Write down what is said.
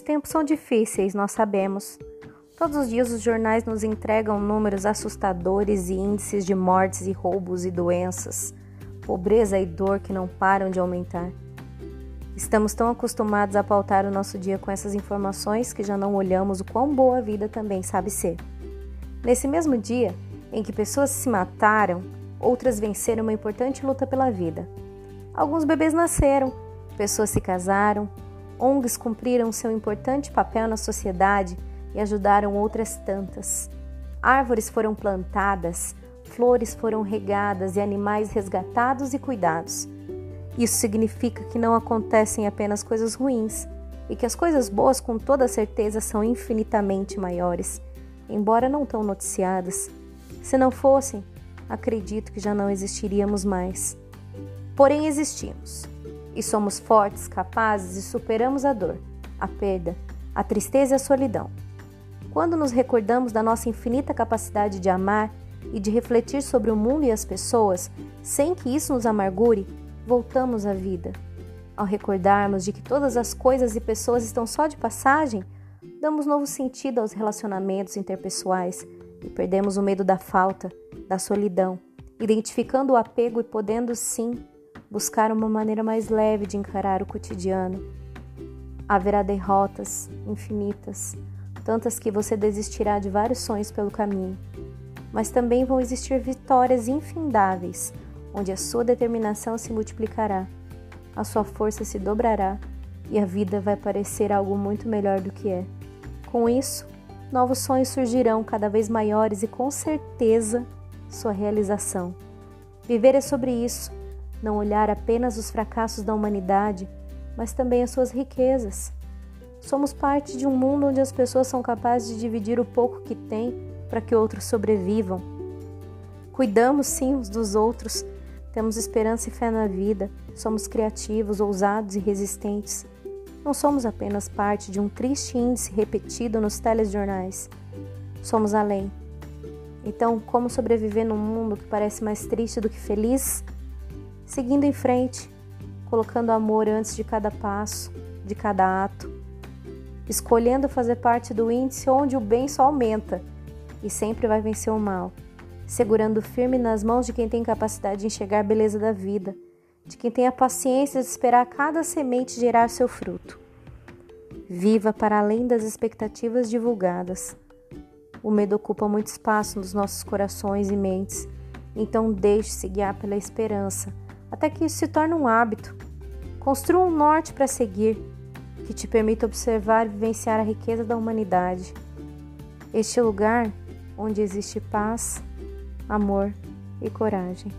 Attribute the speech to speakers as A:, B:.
A: tempos são difíceis, nós sabemos. Todos os dias os jornais nos entregam números assustadores e índices de mortes e roubos e doenças, pobreza e dor que não param de aumentar. Estamos tão acostumados a pautar o nosso dia com essas informações que já não olhamos o quão boa a vida também sabe ser. Nesse mesmo dia em que pessoas se mataram, outras venceram uma importante luta pela vida. Alguns bebês nasceram, pessoas se casaram, ONGs cumpriram seu importante papel na sociedade e ajudaram outras tantas. Árvores foram plantadas, flores foram regadas e animais resgatados e cuidados. Isso significa que não acontecem apenas coisas ruins e que as coisas boas, com toda certeza, são infinitamente maiores, embora não tão noticiadas. Se não fossem, acredito que já não existiríamos mais. Porém, existimos e somos fortes, capazes e superamos a dor, a perda, a tristeza e a solidão. Quando nos recordamos da nossa infinita capacidade de amar e de refletir sobre o mundo e as pessoas, sem que isso nos amargure, voltamos à vida. Ao recordarmos de que todas as coisas e pessoas estão só de passagem, damos novo sentido aos relacionamentos interpessoais e perdemos o medo da falta, da solidão, identificando o apego e podendo sim buscar uma maneira mais leve de encarar o cotidiano. Haverá derrotas infinitas tantas que você desistirá de vários sonhos pelo caminho. Mas também vão existir vitórias infindáveis, onde a sua determinação se multiplicará, a sua força se dobrará e a vida vai parecer algo muito melhor do que é. Com isso, novos sonhos surgirão cada vez maiores e com certeza sua realização. Viver é sobre isso, não olhar apenas os fracassos da humanidade, mas também as suas riquezas. Somos parte de um mundo onde as pessoas são capazes de dividir o pouco que têm para que outros sobrevivam. Cuidamos sim uns dos outros, temos esperança e fé na vida, somos criativos, ousados e resistentes. Não somos apenas parte de um triste índice repetido nos telejornais. Somos além. Então, como sobreviver num mundo que parece mais triste do que feliz? Seguindo em frente, colocando amor antes de cada passo, de cada ato escolhendo fazer parte do índice onde o bem só aumenta e sempre vai vencer o mal, segurando firme nas mãos de quem tem capacidade de enxergar a beleza da vida, de quem tem a paciência de esperar cada semente gerar seu fruto. Viva para além das expectativas divulgadas. O medo ocupa muito espaço nos nossos corações e mentes, então deixe-se guiar pela esperança, até que isso se torne um hábito. Construa um norte para seguir que te permita observar e vivenciar a riqueza da humanidade. Este lugar onde existe paz, amor e coragem.